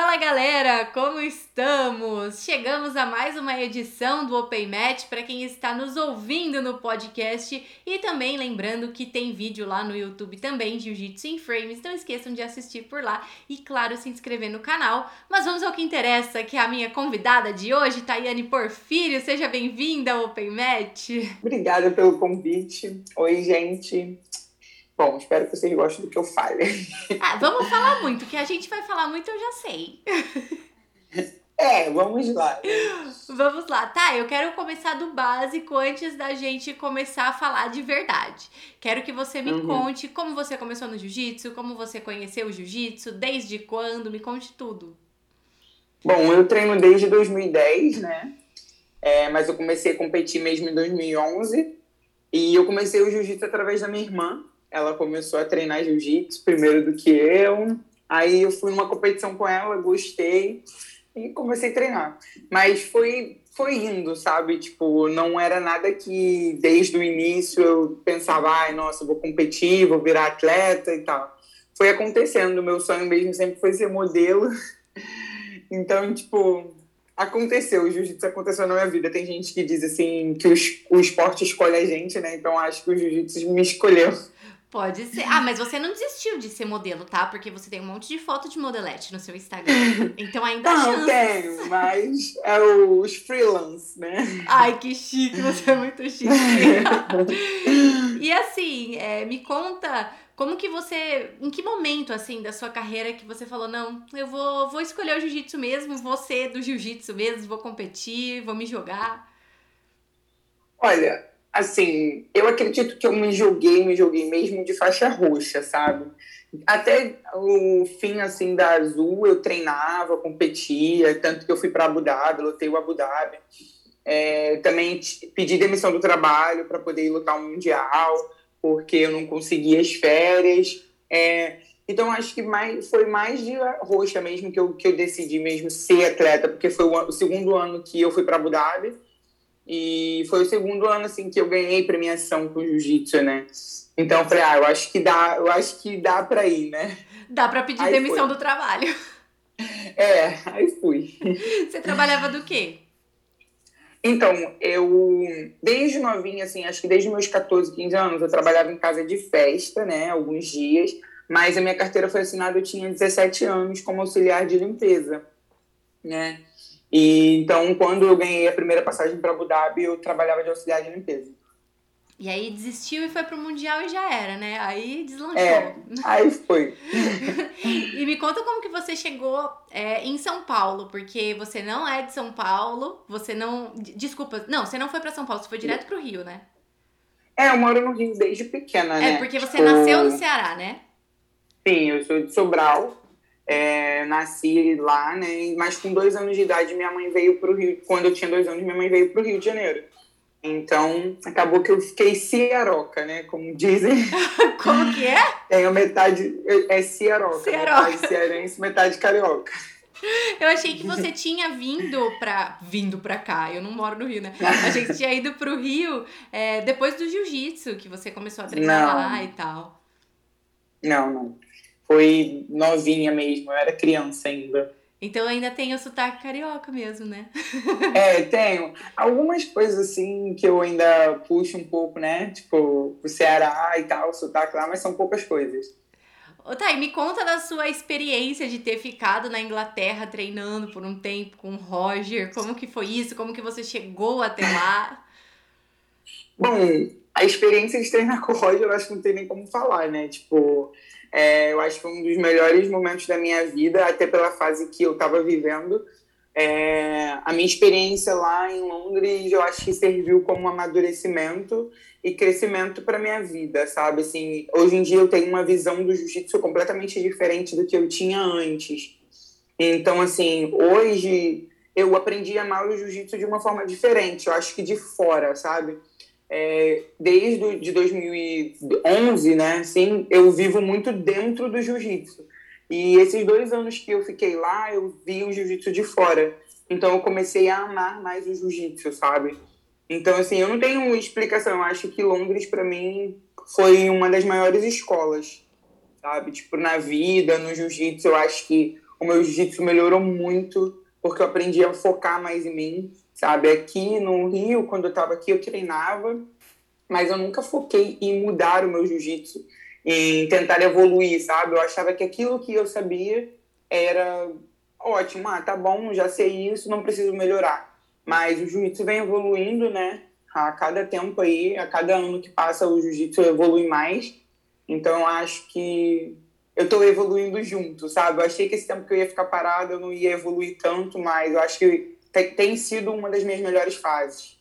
Fala galera, como estamos? Chegamos a mais uma edição do Open Match para quem está nos ouvindo no podcast e também lembrando que tem vídeo lá no YouTube também de Jiu-Jitsu em Frames, não esqueçam de assistir por lá e claro, se inscrever no canal. Mas vamos ao que interessa, que é a minha convidada de hoje, Tayane Porfírio, seja bem-vinda ao Open Match. Obrigada pelo convite. Oi, gente. Bom, espero que vocês gostem do que eu fale. Ah, vamos falar muito, que a gente vai falar muito, eu já sei. É, vamos lá. Vamos lá. Tá, eu quero começar do básico antes da gente começar a falar de verdade. Quero que você me uhum. conte como você começou no jiu-jitsu, como você conheceu o jiu-jitsu, desde quando, me conte tudo. Bom, eu treino desde 2010, né? É, mas eu comecei a competir mesmo em 2011. E eu comecei o jiu-jitsu através da minha irmã, ela começou a treinar jiu-jitsu primeiro do que eu. Aí eu fui numa competição com ela, gostei e comecei a treinar. Mas foi foi indo, sabe? Tipo, não era nada que desde o início eu pensava, ai, nossa, vou competir, vou virar atleta e tal. Foi acontecendo, meu sonho mesmo sempre foi ser modelo. Então, tipo, aconteceu, o jiu-jitsu aconteceu na minha vida. Tem gente que diz assim que o, o esporte escolhe a gente, né? Então acho que o jiu-jitsu me escolheu. Pode ser. Ah, mas você não desistiu de ser modelo, tá? Porque você tem um monte de foto de modelete no seu Instagram. Então ainda Não, chances. tenho, mas é os freelance, né? Ai, que chique, você é muito chique. e assim, é, me conta como que você. Em que momento, assim, da sua carreira que você falou, não, eu vou, vou escolher o jiu-jitsu mesmo, vou ser do jiu-jitsu mesmo, vou competir, vou me jogar? Olha, assim, eu acredito que eu me joguei, me joguei mesmo de faixa roxa, sabe? Até o fim, assim, da Azul, eu treinava, competia, tanto que eu fui para Abu Dhabi, lutei o Abu Dhabi. É, também pedi demissão do trabalho para poder lutar um Mundial, porque eu não conseguia as férias. É, então, acho que mais, foi mais de roxa mesmo que eu, que eu decidi mesmo ser atleta, porque foi o, o segundo ano que eu fui para Abu Dhabi e foi o segundo ano assim que eu ganhei premiação com jiu-jitsu, né? Então eu falei, ah, eu acho que dá, eu acho que dá para ir, né? Dá para pedir aí demissão foi. do trabalho. É, aí fui. Você trabalhava do quê? Então, eu, desde novinha, assim, acho que desde meus 14, 15 anos, eu trabalhava em casa de festa, né, alguns dias, mas a minha carteira foi assinada, eu tinha 17 anos como auxiliar de limpeza, né, e então, quando eu ganhei a primeira passagem para Abu Dhabi, eu trabalhava de auxiliar de limpeza. E aí desistiu e foi pro Mundial e já era, né? Aí deslanchou. É, aí foi. e me conta como que você chegou é, em São Paulo, porque você não é de São Paulo, você não... Desculpa, não, você não foi para São Paulo, você foi direto pro Rio, né? É, eu moro no Rio desde pequena, é, né? É, porque você tipo... nasceu no Ceará, né? Sim, eu sou de Sobral, é, nasci lá, né? Mas com dois anos de idade, minha mãe veio para o Rio. Quando eu tinha dois anos, minha mãe veio para o Rio de Janeiro. Então, acabou que eu fiquei ciaroca, né? Como dizem. Como que é? Tenho metade. É ciaroca. ciaroca. Metade cearense, metade carioca. Eu achei que você tinha vindo pra. Vindo pra cá, eu não moro no Rio, né? Achei que você tinha ido pro Rio é, depois do jiu-jitsu, que você começou a treinar não. lá e tal. Não, não foi novinha mesmo, eu era criança ainda. Então ainda tem o sotaque carioca mesmo, né? é, tenho. Algumas coisas assim que eu ainda puxo um pouco, né? Tipo, o Ceará e tal, o sotaque lá, mas são poucas coisas. Ô, Thay, me conta da sua experiência de ter ficado na Inglaterra treinando por um tempo com o Roger. Como que foi isso? Como que você chegou até lá? Bom, a experiência de treinar com o Roger, eu acho que não tem nem como falar, né? Tipo, é, eu acho que foi um dos melhores momentos da minha vida, até pela fase que eu estava vivendo. É, a minha experiência lá em Londres, eu acho que serviu como um amadurecimento e crescimento para minha vida, sabe? Assim, hoje em dia eu tenho uma visão do jiu-jitsu completamente diferente do que eu tinha antes. Então, assim, hoje eu aprendi a amar o jiu-jitsu de uma forma diferente, eu acho que de fora, sabe? É, desde de 2011, né, assim, eu vivo muito dentro do jiu-jitsu. E esses dois anos que eu fiquei lá, eu vi o jiu-jitsu de fora. Então eu comecei a amar mais o jiu-jitsu, sabe? Então, assim, eu não tenho explicação. Eu acho que Londres, para mim, foi uma das maiores escolas, sabe? Tipo, na vida, no jiu-jitsu, eu acho que o meu jiu-jitsu melhorou muito, porque eu aprendi a focar mais em mim, sabe? Aqui no Rio, quando eu estava aqui, eu treinava, mas eu nunca foquei em mudar o meu jiu-jitsu, em tentar evoluir, sabe? Eu achava que aquilo que eu sabia era ótimo, ah, tá bom, já sei isso, não preciso melhorar. Mas o jiu-jitsu vem evoluindo, né? A cada tempo aí, a cada ano que passa, o jiu-jitsu evolui mais. Então, eu acho que eu estou evoluindo junto, sabe? Eu achei que esse tempo que eu ia ficar parado eu não ia evoluir tanto, mas eu acho que tem sido uma das minhas melhores fases.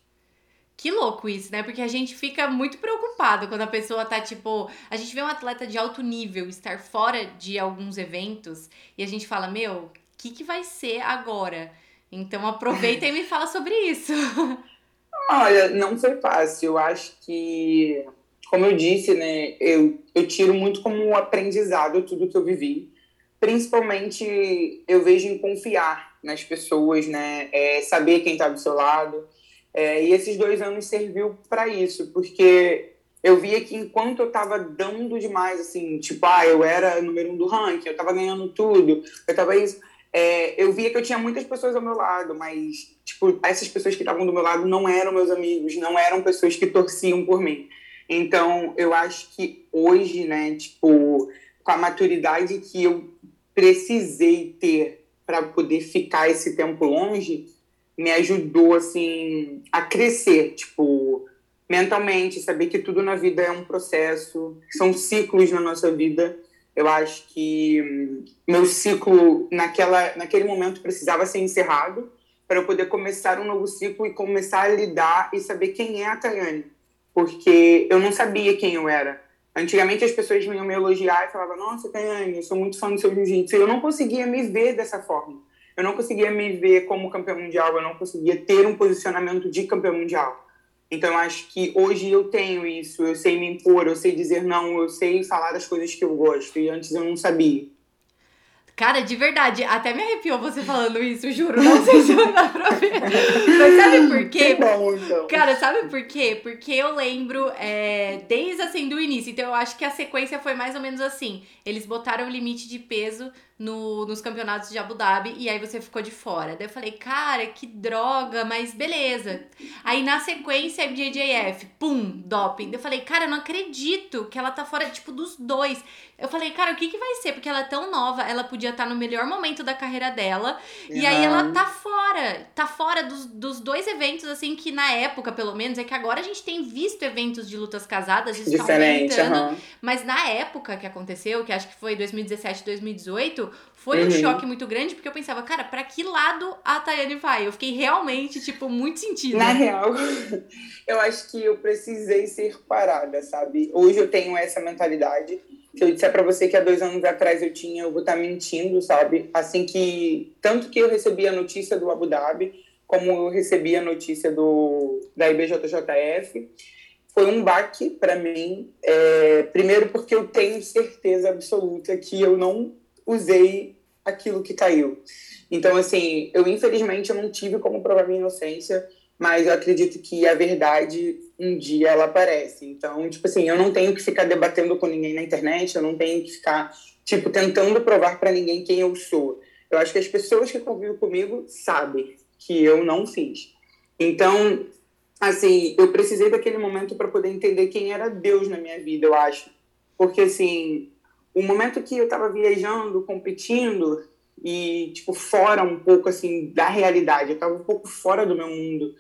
Que louco isso, né? Porque a gente fica muito preocupado quando a pessoa tá, tipo. A gente vê um atleta de alto nível estar fora de alguns eventos e a gente fala, meu, o que, que vai ser agora? Então aproveita e me fala sobre isso. Olha, não foi fácil. Eu acho que, como eu disse, né, eu, eu tiro muito como um aprendizado tudo que eu vivi. Principalmente eu vejo em confiar nas pessoas, né? É, saber quem está do seu lado. É, e esses dois anos serviu para isso, porque eu via que enquanto eu estava dando demais, assim, tipo, ah, eu era número um do ranking, eu estava ganhando tudo, eu estava isso é, eu via que eu tinha muitas pessoas ao meu lado, mas, tipo, essas pessoas que estavam do meu lado não eram meus amigos, não eram pessoas que torciam por mim. Então, eu acho que hoje, né, tipo, com a maturidade que eu precisei ter para poder ficar esse tempo longe, me ajudou, assim, a crescer, tipo, mentalmente, saber que tudo na vida é um processo, são ciclos na nossa vida eu acho que hum, meu ciclo naquela, naquele momento precisava ser encerrado para eu poder começar um novo ciclo e começar a lidar e saber quem é a Tayane. Porque eu não sabia quem eu era. Antigamente as pessoas vinham me elogiar e falavam: Nossa, Tayane, eu sou muito fã do seu jiu-jitsu. Eu não conseguia me ver dessa forma. Eu não conseguia me ver como campeão mundial. Eu não conseguia ter um posicionamento de campeão mundial. Então, acho que hoje eu tenho isso, eu sei me impor, eu sei dizer não, eu sei falar das coisas que eu gosto, e antes eu não sabia. Cara, de verdade, até me arrepiou você falando isso, juro. Não sei se vai dar pra ver. Mas sabe por quê? Bom, então. Cara, sabe por quê? Porque eu lembro é, desde assim do início. Então eu acho que a sequência foi mais ou menos assim. Eles botaram o limite de peso no, nos campeonatos de Abu Dhabi e aí você ficou de fora. Daí eu falei, cara, que droga, mas beleza. Aí na sequência, MJJF, pum, doping. Eu falei, cara, eu não acredito que ela tá fora, tipo, dos dois. Eu falei, cara, o que que vai ser? Porque ela é tão nova, ela podia estar tá no melhor momento da carreira dela. Uhum. E aí ela tá fora. Tá fora dos, dos dois eventos, assim, que na época, pelo menos, é que agora a gente tem visto eventos de lutas casadas, isso Diferente, tá aumentando. Uhum. Mas na época que aconteceu, que acho que foi 2017, 2018, foi uhum. um choque muito grande, porque eu pensava, cara, para que lado a Tayane vai? Eu fiquei realmente, tipo, muito sentindo. Na real, eu acho que eu precisei ser parada, sabe? Hoje eu tenho essa mentalidade. Se eu disser para você que há dois anos atrás eu tinha, eu vou estar tá mentindo, sabe? Assim que. Tanto que eu recebi a notícia do Abu Dhabi, como eu recebi a notícia do, da IBJJF foi um baque para mim. É, primeiro, porque eu tenho certeza absoluta que eu não usei aquilo que caiu. Então, assim, eu infelizmente eu não tive como provar minha inocência, mas eu acredito que a verdade um dia ela aparece. Então, tipo assim, eu não tenho que ficar debatendo com ninguém na internet, eu não tenho que ficar, tipo, tentando provar para ninguém quem eu sou. Eu acho que as pessoas que convivem comigo sabem que eu não fiz. Então, assim, eu precisei daquele momento para poder entender quem era Deus na minha vida, eu acho. Porque, assim, o momento que eu estava viajando, competindo e tipo fora um pouco assim da realidade, eu estava um pouco fora do meu mundo.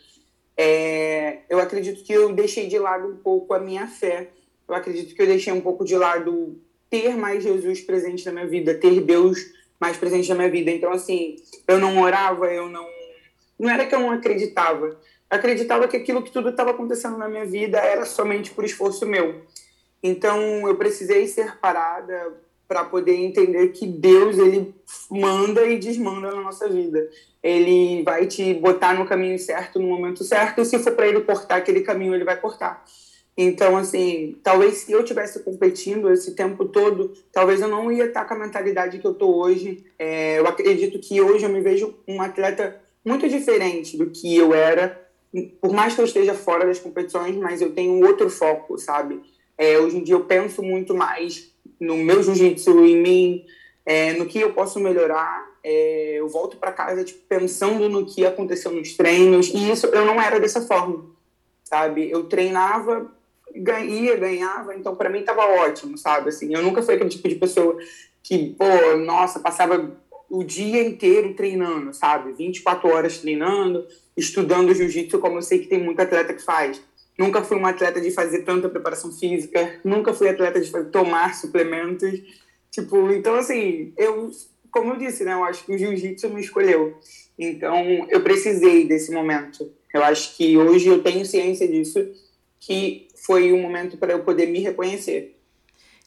É, eu acredito que eu deixei de lado um pouco a minha fé. Eu acredito que eu deixei um pouco de lado ter mais Jesus presente na minha vida, ter Deus mais presente na minha vida. Então assim, eu não orava, eu não não era que eu não acreditava. Eu acreditava que aquilo que tudo estava acontecendo na minha vida era somente por esforço meu. Então eu precisei ser parada para poder entender que Deus ele manda e desmanda na nossa vida. Ele vai te botar no caminho certo no momento certo e se for para ele cortar aquele caminho ele vai cortar. Então assim, talvez se eu tivesse competindo esse tempo todo, talvez eu não ia estar com a mentalidade que eu tô hoje. É, eu acredito que hoje eu me vejo um atleta muito diferente do que eu era. Por mais que eu esteja fora das competições, mas eu tenho outro foco, sabe? É, hoje em dia eu penso muito mais no meu jiu-jitsu, em mim, é, no que eu posso melhorar é, eu volto para casa tipo, pensando no que aconteceu nos treinos, e isso eu não era dessa forma, sabe? Eu treinava, ia, ganhava, então para mim tava ótimo, sabe? Assim, eu nunca fui aquele tipo de pessoa que, pô, nossa, passava o dia inteiro treinando, sabe? 24 horas treinando, estudando jiu-jitsu, como eu sei que tem muito atleta que faz. Nunca fui um atleta de fazer tanta preparação física, nunca fui atleta de tomar suplementos. Tipo, então assim, eu, como eu disse, né, eu acho que o jiu-jitsu me escolheu. Então, eu precisei desse momento. Eu acho que hoje eu tenho ciência disso, que foi um momento para eu poder me reconhecer.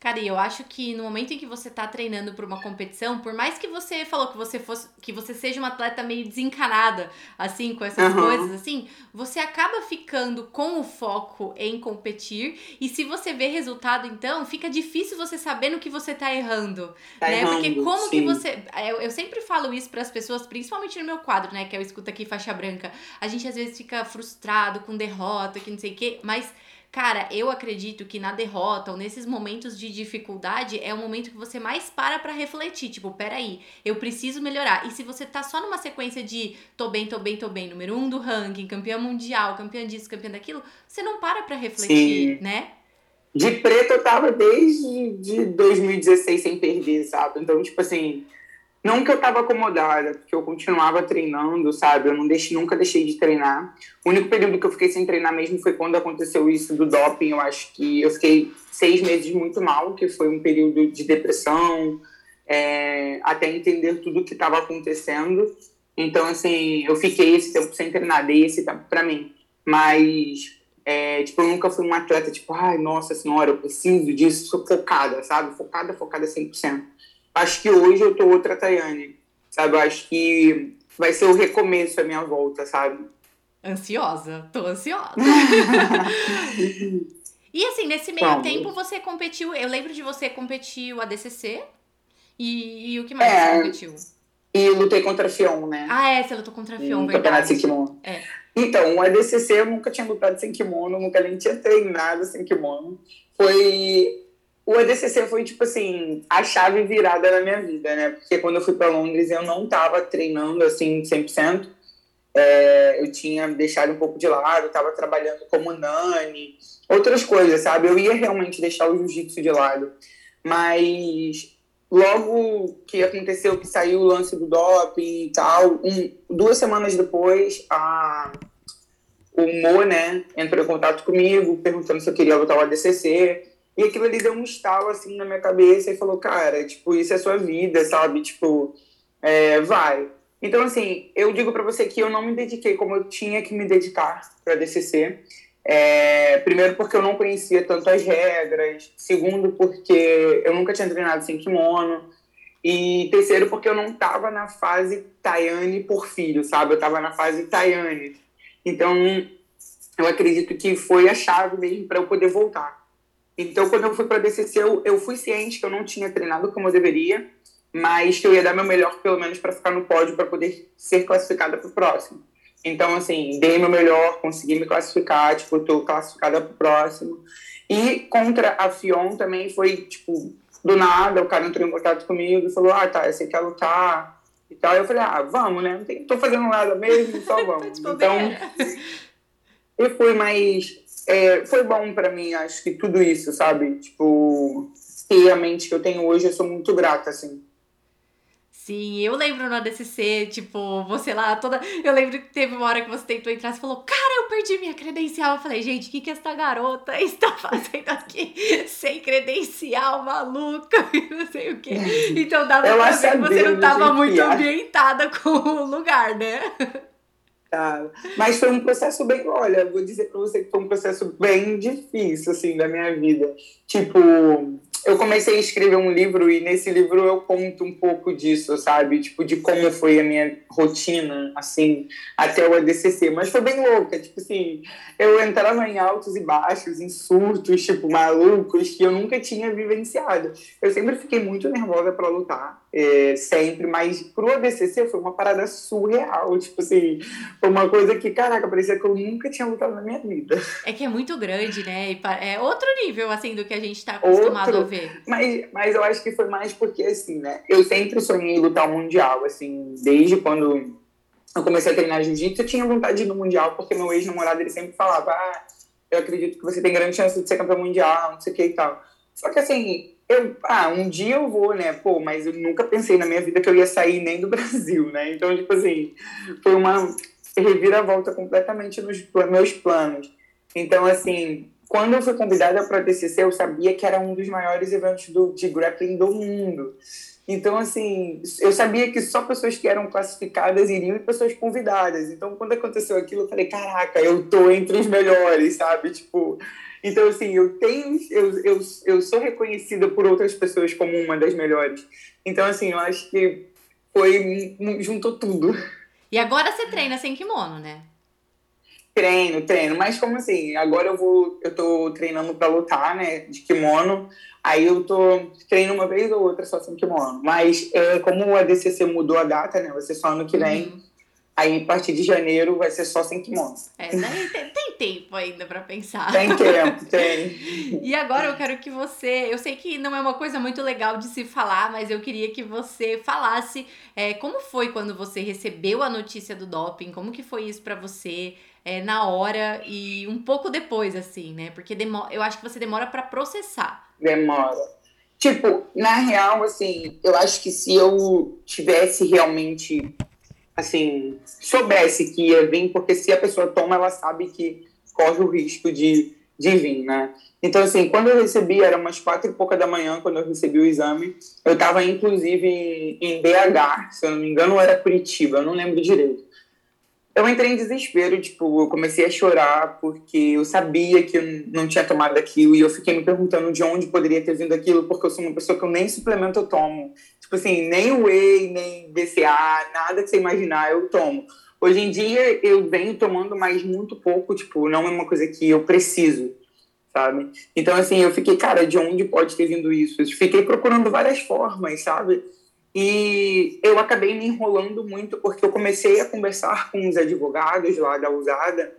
Cara, e eu acho que no momento em que você tá treinando para uma competição, por mais que você falou que você fosse que você seja uma atleta meio desencanada, assim, com essas uhum. coisas, assim, você acaba ficando com o foco em competir. E se você vê resultado, então, fica difícil você saber no que você tá errando. Tá né? Errando, Porque como sim. que você. Eu, eu sempre falo isso para as pessoas, principalmente no meu quadro, né? Que eu escuto aqui faixa branca. A gente às vezes fica frustrado com derrota, que não sei o quê, mas Cara, eu acredito que na derrota ou nesses momentos de dificuldade é o momento que você mais para pra refletir. Tipo, peraí, eu preciso melhorar. E se você tá só numa sequência de tô bem, tô bem, tô bem, número um do ranking, campeão mundial, campeão disso, campeão daquilo, você não para pra refletir, Sim. né? De preto eu tava desde de 2016 sem perder, sabe? Então, tipo assim, não que eu estava acomodada, porque eu continuava treinando, sabe? Eu não nunca deixei de treinar. O único período que eu fiquei sem treinar mesmo foi quando aconteceu isso do doping. Eu acho que eu fiquei seis meses muito mal, que foi um período de depressão, é, até entender tudo o que estava acontecendo. Então, assim, eu fiquei esse tempo sem treinar, dei esse tempo para mim. Mas, é, tipo, eu nunca fui uma atleta, tipo, ai, nossa senhora, eu preciso disso, sou focada, sabe? Focada, focada 100% acho que hoje eu tô outra Tayane, sabe? Eu acho que vai ser o recomeço da minha volta, sabe? Ansiosa, tô ansiosa. e assim, nesse meio Vamos. tempo você competiu, eu lembro de você competir o ADCC e, e o que mais é, você competiu? E lutei contra a Fion, né? Ah, é, você lutou contra a Fion, verdade. Campeonato sem kimono. É. Então, o ADCC eu nunca tinha lutado sem kimono, nunca nem tinha treinado sem kimono. Foi o ADCC foi, tipo assim, a chave virada na minha vida, né? Porque quando eu fui para Londres, eu não estava treinando, assim, 100%. É, eu tinha deixado um pouco de lado, estava trabalhando como nani, outras coisas, sabe? Eu ia realmente deixar o jiu-jitsu de lado. Mas logo que aconteceu, que saiu o lance do doping e tal, um, duas semanas depois, a, o Mo, né, entrou em contato comigo, perguntando se eu queria lutar o ADCC. E aquilo ali deu um estalo assim na minha cabeça e falou, cara, tipo, isso é sua vida, sabe? Tipo, é, vai. Então, assim, eu digo para você que eu não me dediquei como eu tinha que me dedicar para DCC. É, primeiro, porque eu não conhecia tanto as regras. Segundo, porque eu nunca tinha treinado sem kimono. E terceiro, porque eu não estava na fase Tayane por filho, sabe? Eu estava na fase Tayane. Então, eu acredito que foi a chave mesmo para eu poder voltar. Então, quando eu fui para a DCC, eu, eu fui ciente que eu não tinha treinado como eu deveria, mas que eu ia dar meu melhor, pelo menos, para ficar no pódio, para poder ser classificada para o próximo. Então, assim, dei meu melhor, consegui me classificar, tipo, estou classificada para o próximo. E contra a Fion também foi, tipo, do nada, o cara entrou em contato comigo e falou, ah, tá, você quer lutar e tal. Eu falei, ah, vamos, né? Não tô fazendo nada mesmo, só vamos. então, eu fui mais é, foi bom para mim, acho que tudo isso, sabe? Tipo, ter a mente que eu tenho hoje, eu sou muito grata, assim. Sim, eu lembro no ADCC, tipo, você lá toda. Eu lembro que teve uma hora que você tentou entrar e falou: Cara, eu perdi minha credencial. Eu falei: Gente, o que, que essa garota está fazendo aqui sem credencial, maluca? E não sei o quê. Então dava eu pra ver que você não estava muito ambientada com o lugar, né? Tá. Mas foi um processo bem, olha, vou dizer para você que foi um processo bem difícil, assim, da minha vida. Tipo, eu comecei a escrever um livro e nesse livro eu conto um pouco disso, sabe? Tipo, de como foi a minha rotina, assim, até o ADCC. Mas foi bem louca, tipo assim, eu entrava em altos e baixos, em surtos, tipo, malucos, que eu nunca tinha vivenciado. Eu sempre fiquei muito nervosa para lutar é, sempre, mas pro ADCC foi uma parada surreal, tipo assim, foi uma coisa que, caraca, parecia que eu nunca tinha lutado na minha vida. É que é muito grande, né? É outro nível, assim, do que a gente tá acostumado outro, a ver. Mas, mas eu acho que foi mais porque, assim, né, eu sempre sonhei lutar o Mundial, assim, desde quando eu comecei a treinar jiu-jitsu, eu tinha vontade de ir no Mundial, porque meu ex-namorado, ele sempre falava, ah, eu acredito que você tem grande chance de ser campeão mundial, não sei o que e tal. Só que, assim, eu, ah, um dia eu vou, né? Pô, mas eu nunca pensei na minha vida que eu ia sair nem do Brasil, né? Então, tipo assim, foi uma reviravolta completamente nos meus planos. Então, assim, quando eu fui convidada para a TCC, eu sabia que era um dos maiores eventos do, de grappling do mundo. Então, assim, eu sabia que só pessoas que eram classificadas iriam e pessoas convidadas. Então, quando aconteceu aquilo, eu falei, caraca, eu tô entre os melhores, sabe? Tipo, então, assim, eu tenho, eu, eu, eu sou reconhecida por outras pessoas como uma das melhores. Então, assim, eu acho que foi, juntou tudo. E agora você treina sem kimono, né? Treino, treino, mas como assim? Agora eu vou, eu tô treinando para lutar, né, de kimono. Aí eu tô treino uma vez ou outra só sem kimono. Mas é, como a DCC mudou a data, né, vai ser só ano que vem. Uhum. Aí, a partir de janeiro, vai ser só sem kimono. É, daí tem, tem tempo ainda para pensar. Tem tempo, tem. e agora eu quero que você. Eu sei que não é uma coisa muito legal de se falar, mas eu queria que você falasse é, como foi quando você recebeu a notícia do doping, como que foi isso para você é, na hora e um pouco depois, assim, né? Porque demora, eu acho que você demora para processar. Demora. Tipo, na real, assim, eu acho que se eu tivesse realmente assim, soubesse que ia vir, porque se a pessoa toma, ela sabe que corre o risco de, de vir, né? Então, assim, quando eu recebi, era umas quatro e pouca da manhã, quando eu recebi o exame, eu estava, inclusive, em BH, se eu não me engano, era Curitiba, eu não lembro direito eu entrei em desespero, tipo, eu comecei a chorar porque eu sabia que eu não tinha tomado aquilo e eu fiquei me perguntando de onde poderia ter vindo aquilo, porque eu sou uma pessoa que eu nem suplemento eu tomo. Tipo assim, nem whey, nem BCA, nada que você imaginar eu tomo. Hoje em dia eu venho tomando, mas muito pouco, tipo, não é uma coisa que eu preciso, sabe? Então, assim, eu fiquei, cara, de onde pode ter vindo isso? Eu fiquei procurando várias formas, sabe? E eu acabei me enrolando muito porque eu comecei a conversar com os advogados lá da usada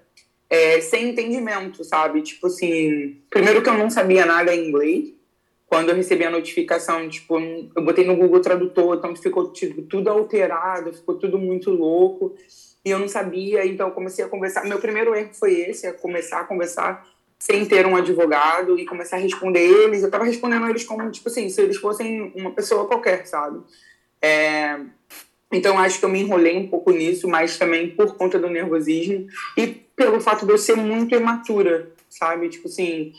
é, sem entendimento, sabe? Tipo assim, primeiro que eu não sabia nada em inglês. Quando eu recebi a notificação, tipo, eu botei no Google Tradutor, então ficou tipo, tudo alterado, ficou tudo muito louco. E eu não sabia, então eu comecei a conversar. Meu primeiro erro foi esse, é começar a conversar sem ter um advogado e começar a responder eles. Eu estava respondendo eles como, tipo assim, se eles fossem uma pessoa qualquer, sabe? É... Então, acho que eu me enrolei um pouco nisso, mas também por conta do nervosismo e pelo fato de eu ser muito imatura, sabe? Tipo assim,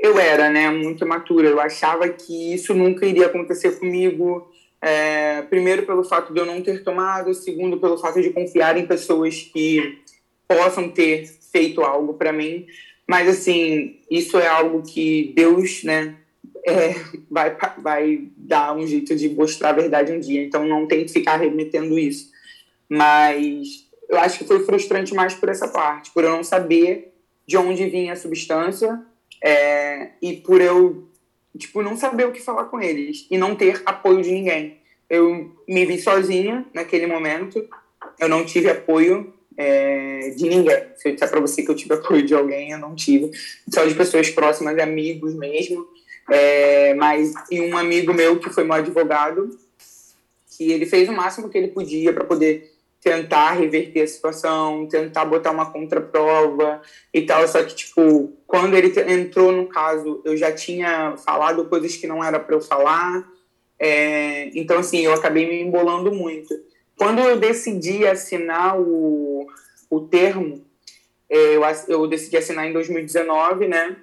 eu era, né, muito imatura. Eu achava que isso nunca iria acontecer comigo. É... primeiro, pelo fato de eu não ter tomado, segundo, pelo fato de confiar em pessoas que possam ter feito algo para mim. Mas, assim, isso é algo que Deus, né, é, vai, vai dar um jeito de mostrar a verdade um dia. Então, não tem que ficar remetendo isso. Mas eu acho que foi frustrante mais por essa parte, por eu não saber de onde vinha a substância é, e por eu, tipo, não saber o que falar com eles e não ter apoio de ninguém. Eu me vi sozinha naquele momento, eu não tive apoio é, de ninguém. Se eu disser para você que eu tive apoio de alguém, eu não tive. Só de pessoas próximas, amigos mesmo. É, mas e um amigo meu que foi meu advogado, que ele fez o máximo que ele podia para poder tentar reverter a situação, tentar botar uma contraprova e tal. Só que, tipo, quando ele entrou no caso, eu já tinha falado coisas que não era para eu falar. É, então, assim, eu acabei me embolando muito. Quando eu decidi assinar o, o termo, é, eu, eu decidi assinar em 2019, né?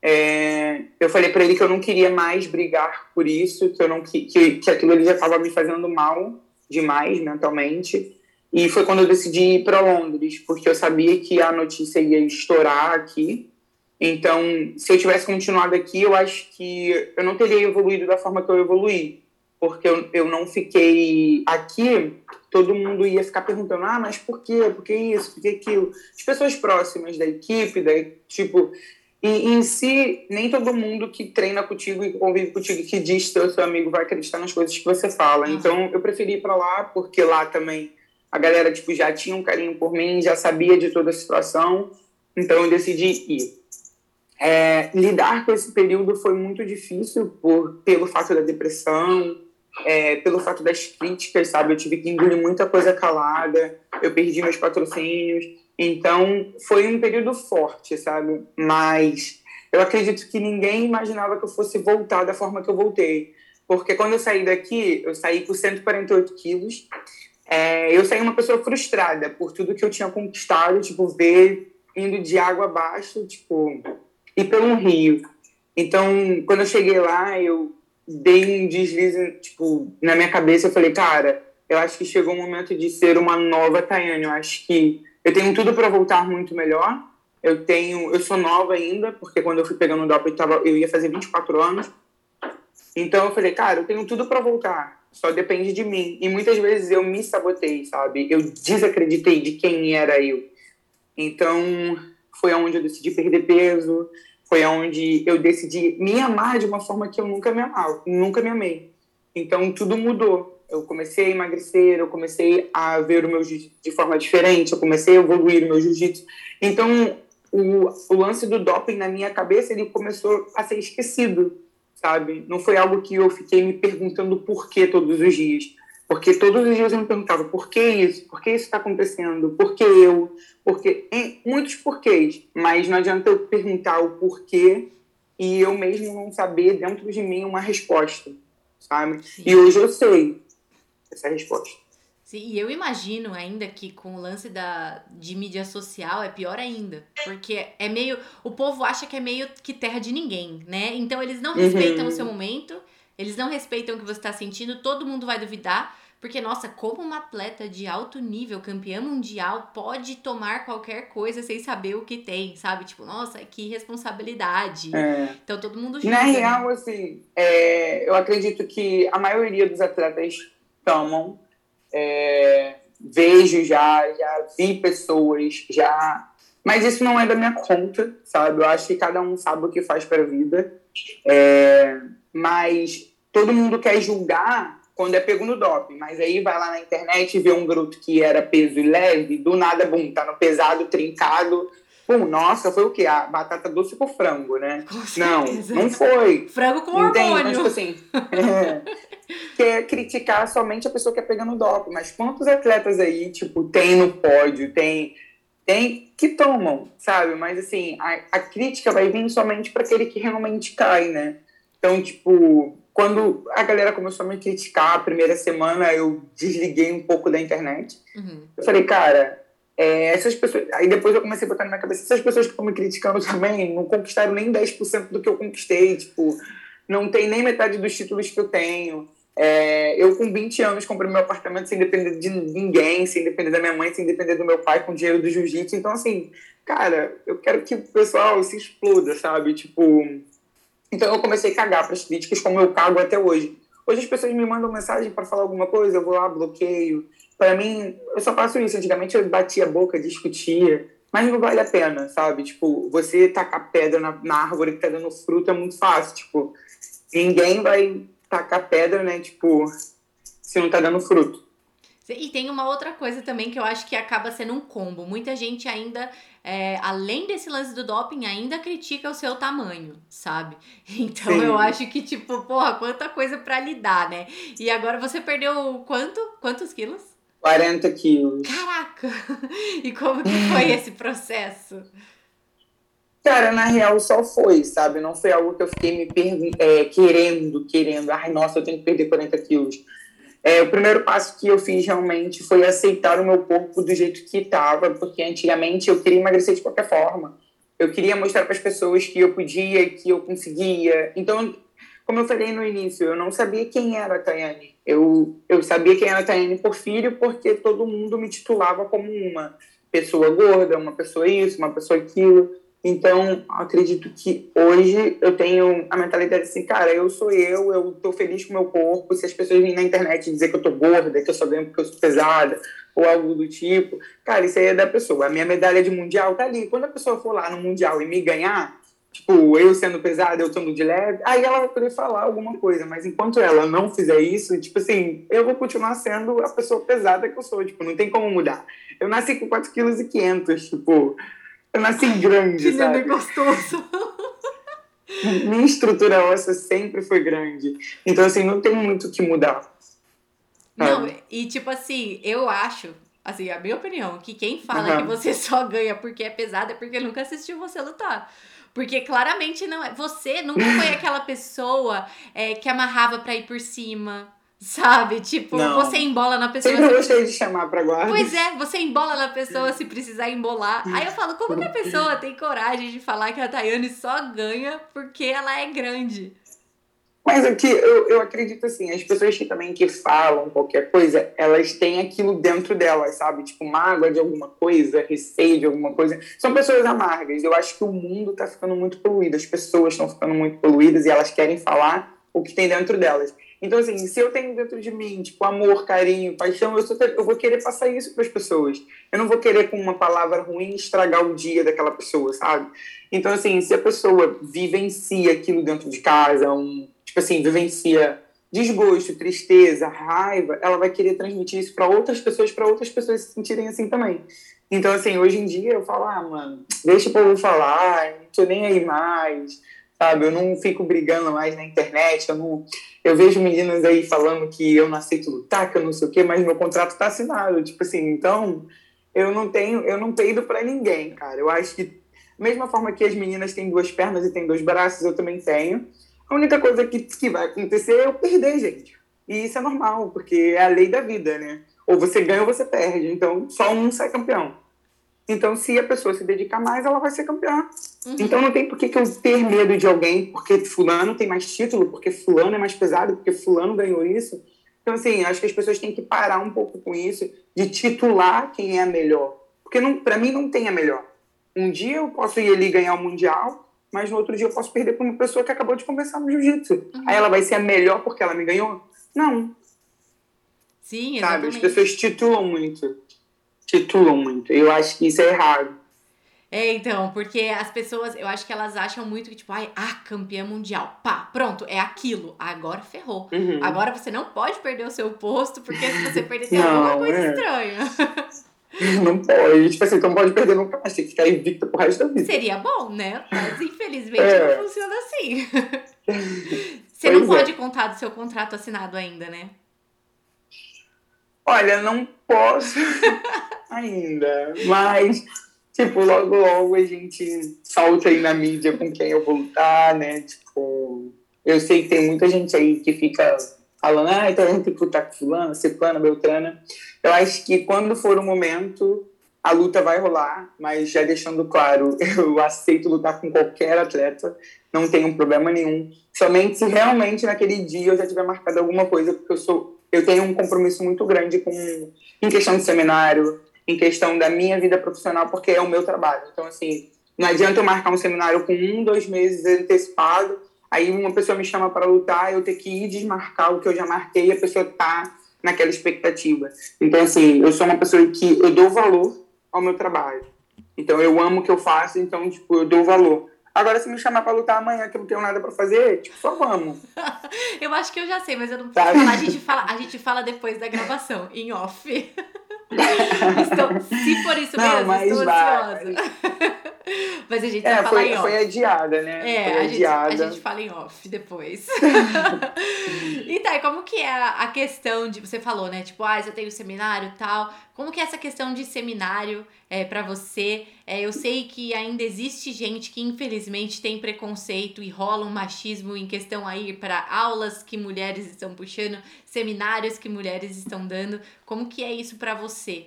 É, eu falei para ele que eu não queria mais brigar por isso, que eu não que, que aquilo ali já estava me fazendo mal demais mentalmente. E foi quando eu decidi ir para Londres, porque eu sabia que a notícia ia estourar aqui. Então, se eu tivesse continuado aqui, eu acho que eu não teria evoluído da forma que eu evoluí porque eu, eu não fiquei aqui, todo mundo ia ficar perguntando, ah, mas por quê? Por que isso? Por que aquilo? As pessoas próximas da equipe, da, tipo, E em si, nem todo mundo que treina contigo e convive contigo que diz ser seu amigo vai acreditar nas coisas que você fala. Uhum. Então, eu preferi ir para lá porque lá também a galera tipo já tinha um carinho por mim, já sabia de toda a situação. Então, eu decidi ir. É, lidar com esse período foi muito difícil por pelo fato da depressão, é, pelo fato das críticas, sabe? Eu tive que engolir muita coisa calada, eu perdi meus patrocínios. Então, foi um período forte, sabe? Mas eu acredito que ninguém imaginava que eu fosse voltar da forma que eu voltei. Porque quando eu saí daqui, eu saí por 148 quilos. É, eu saí uma pessoa frustrada por tudo que eu tinha conquistado, tipo, ver indo de água abaixo, tipo, ir pelo rio. Então, quando eu cheguei lá, eu dei um deslize, tipo, na minha cabeça, eu falei, cara, eu acho que chegou o momento de ser uma nova Tayane. Eu acho que eu tenho tudo para voltar muito melhor. Eu tenho, eu sou nova ainda, porque quando eu fui pegando o DOP eu, tava, eu ia fazer 24 anos. Então eu falei, cara, eu tenho tudo para voltar. Só depende de mim. E muitas vezes eu me sabotei, sabe? Eu desacreditei de quem era eu. Então foi aonde eu decidi perder peso, foi onde eu decidi me amar de uma forma que eu nunca me amava, nunca me amei. Então tudo mudou eu comecei a emagrecer, eu comecei a ver o meu jiu-jitsu de forma diferente, eu comecei a evoluir o meu jiu-jitsu. Então, o, o lance do doping na minha cabeça, ele começou a ser esquecido, sabe? Não foi algo que eu fiquei me perguntando por que todos os dias. Porque todos os dias eu me perguntava por que isso? Por que isso está acontecendo? Por que eu? Porque muitos porquês, mas não adianta eu perguntar o porquê e eu mesmo não saber dentro de mim uma resposta, sabe? Sim. E hoje eu sei essa resposta. Sim, e eu imagino ainda que com o lance da, de mídia social é pior ainda. Porque é meio. O povo acha que é meio que terra de ninguém, né? Então eles não respeitam uhum. o seu momento, eles não respeitam o que você está sentindo, todo mundo vai duvidar. Porque, nossa, como uma atleta de alto nível, campeã mundial, pode tomar qualquer coisa sem saber o que tem, sabe? Tipo, nossa, que responsabilidade. É. Então todo mundo julga. Na né? real, assim, é, eu acredito que a maioria dos atletas tomam. É, vejo já, já vi pessoas, já. Mas isso não é da minha conta, sabe? Eu acho que cada um sabe o que faz para a vida. É, mas todo mundo quer julgar quando é pego no doping. Mas aí vai lá na internet e vê um grupo que era peso leve, do nada, bum, tá no pesado, trincado. Pum, nossa, foi o quê? A batata doce com frango, né? Com não, não foi. Frango com Entende? hormônio. Então, tipo assim, é, quer criticar somente a pessoa que é pegando doping, mas quantos atletas aí, tipo, tem no pódio, tem, tem que tomam, sabe? Mas assim, a, a crítica vai vir somente para aquele que realmente cai, né? Então, tipo, quando a galera começou a me criticar a primeira semana, eu desliguei um pouco da internet. Uhum. Eu falei, cara, é, essas pessoas. Aí depois eu comecei a botar na minha cabeça, essas pessoas que estão me criticando também não conquistaram nem 10% do que eu conquistei, tipo, não tem nem metade dos títulos que eu tenho. É, eu, com 20 anos, comprei meu apartamento sem depender de ninguém, sem depender da minha mãe, sem depender do meu pai, com dinheiro do jiu-jitsu. Então, assim, cara, eu quero que o pessoal se exploda, sabe? Tipo. Então, eu comecei a cagar para as críticas, como eu cago até hoje. Hoje, as pessoas me mandam mensagem para falar alguma coisa, eu vou lá, bloqueio. Para mim, eu só faço isso. Antigamente, eu batia a boca, discutia. Mas não vale a pena, sabe? Tipo, você tacar pedra na, na árvore que tá dando fruto é muito fácil. Tipo, ninguém vai tacar pedra, né? Tipo, se não tá dando fruto. E tem uma outra coisa também que eu acho que acaba sendo um combo. Muita gente ainda, é, além desse lance do doping, ainda critica o seu tamanho, sabe? Então Sim. eu acho que, tipo, porra, quanta coisa para lidar, né? E agora você perdeu quanto? Quantos quilos? 40 quilos. Caraca! E como que foi esse processo? Cara, na real só foi, sabe? Não foi algo que eu fiquei me é, querendo, querendo. Ai, nossa, eu tenho que perder 40 quilos. É, o primeiro passo que eu fiz realmente foi aceitar o meu corpo do jeito que estava, porque antigamente eu queria emagrecer de qualquer forma. Eu queria mostrar para as pessoas que eu podia, que eu conseguia. Então, como eu falei no início, eu não sabia quem era a Tayane. Eu, eu sabia quem era por filho, porque todo mundo me titulava como uma pessoa gorda, uma pessoa isso, uma pessoa aquilo. Então, acredito que hoje eu tenho a mentalidade assim, cara, eu sou eu, eu tô feliz com o meu corpo. Se as pessoas virem na internet dizer que eu tô gorda, que eu só ganho porque eu sou pesada, ou algo do tipo, cara, isso aí é da pessoa. A minha medalha de mundial tá ali. Quando a pessoa for lá no mundial e me ganhar, tipo, eu sendo pesada, eu estando de leve, aí ela vai poder falar alguma coisa, mas enquanto ela não fizer isso, tipo assim, eu vou continuar sendo a pessoa pesada que eu sou, tipo, não tem como mudar. Eu nasci com 4,5 kg, tipo, eu nasci grande, que sabe? Que gostoso! Minha estrutura óssea sempre foi grande, então assim, não tem muito o que mudar. Não, e tipo assim, eu acho, assim, a minha opinião, que quem fala uhum. que você só ganha porque é pesado é porque nunca assistiu você lutar. Porque claramente não é. Você nunca foi aquela pessoa é, que amarrava pra ir por cima. Sabe? Tipo, não. você embola na pessoa. Sempre gostei de chamar pra guarda. Pois é, você embola na pessoa se precisar embolar. Aí eu falo, como que a pessoa tem coragem de falar que a Tayane só ganha porque ela é grande? Mas o que eu, eu acredito assim, as pessoas que também que falam qualquer coisa, elas têm aquilo dentro delas, sabe? Tipo, mágoa de alguma coisa, receio de alguma coisa. São pessoas amargas. Eu acho que o mundo tá ficando muito poluído, as pessoas estão ficando muito poluídas e elas querem falar o que tem dentro delas. Então, assim, se eu tenho dentro de mim, tipo, amor, carinho, paixão, eu, sou, eu vou querer passar isso para as pessoas. Eu não vou querer, com uma palavra ruim, estragar o dia daquela pessoa, sabe? Então, assim, se a pessoa vivencia aquilo dentro de casa, um tipo assim, vivencia desgosto, tristeza, raiva, ela vai querer transmitir isso para outras pessoas, para outras pessoas se sentirem assim também. Então, assim, hoje em dia eu falo, ah, mano, deixa o povo falar, não tô nem aí mais, sabe? Eu não fico brigando mais na internet, eu não... Eu vejo meninas aí falando que eu não aceito lutar, que eu não sei o quê, mas meu contrato tá assinado, tipo assim, então eu não tenho, eu não peido para ninguém, cara. Eu acho que mesma forma que as meninas têm duas pernas e têm dois braços, eu também tenho. A única coisa que, que vai acontecer é eu perder, gente. E isso é normal, porque é a lei da vida, né? Ou você ganha ou você perde. Então, só um sai campeão. Então, se a pessoa se dedicar mais, ela vai ser campeã. Uhum. Então, não tem por que, que eu ter medo de alguém porque fulano tem mais título, porque fulano é mais pesado, porque fulano ganhou isso. Então, assim, acho que as pessoas têm que parar um pouco com isso de titular quem é a melhor. Porque, para mim, não tem a melhor. Um dia eu posso ir ali ganhar o Mundial, mas no outro dia eu posso perder para uma pessoa que acabou de começar no jiu-jitsu. Uhum. Aí ela vai ser a melhor porque ela me ganhou? Não. Sim, exatamente. Sabe? As pessoas titulam muito. Titulam muito. Eu acho que isso é errado. É, então, porque as pessoas, eu acho que elas acham muito que, tipo, ai, ah, campeã mundial. Pá, pronto, é aquilo. Agora ferrou. Uhum. Agora você não pode perder o seu posto, porque se você perder, tem não, alguma coisa é. estranha. Não pode. Tipo assim, então pode perder nunca mais. Tem que ficar invicta pro resto da vida. Seria bom, né? Mas infelizmente é. não funciona assim. Você pois não pode é. contar do seu contrato assinado ainda, né? Olha, não posso ainda. Mas, tipo, logo logo a gente solta aí na mídia com quem eu vou lutar, né? Tipo, eu sei que tem muita gente aí que fica falando, ah, então a gente tem que lutar com fulano, ciclana, beltrana. Eu acho que quando for o momento, a luta vai rolar, mas já deixando claro, eu aceito lutar com qualquer atleta, não tenho problema nenhum. Somente se realmente naquele dia eu já tiver marcado alguma coisa, porque eu sou, eu tenho um compromisso muito grande com em questão de seminário, em questão da minha vida profissional, porque é o meu trabalho. Então assim, não adianta eu marcar um seminário com um, dois meses antecipado, aí uma pessoa me chama para lutar, eu ter que ir desmarcar o que eu já marquei, e a pessoa tá naquela expectativa. Então, assim, eu sou uma pessoa que eu dou valor ao meu trabalho. Então, eu amo o que eu faço, então, tipo, eu dou valor. Agora, se me chamar pra lutar amanhã que eu não tenho nada pra fazer, tipo, só vamos. eu acho que eu já sei, mas eu não posso falar. A gente fala, a gente fala depois da gravação, em off. estou, se for isso não, mesmo, estou vai, ansiosa. Mas a gente é, vai falar foi, em off. Foi adiada, né? É, foi a, adiada. Gente, a gente fala em off depois. e tá, e como que é a, questão de. Você falou, né? Tipo, ah, eu tenho seminário e tal. Como que é essa questão de seminário é, para você? É, eu sei que ainda existe gente que infelizmente tem preconceito e rola um machismo em questão aí para aulas que mulheres estão puxando, seminários que mulheres estão dando. Como que é isso para você?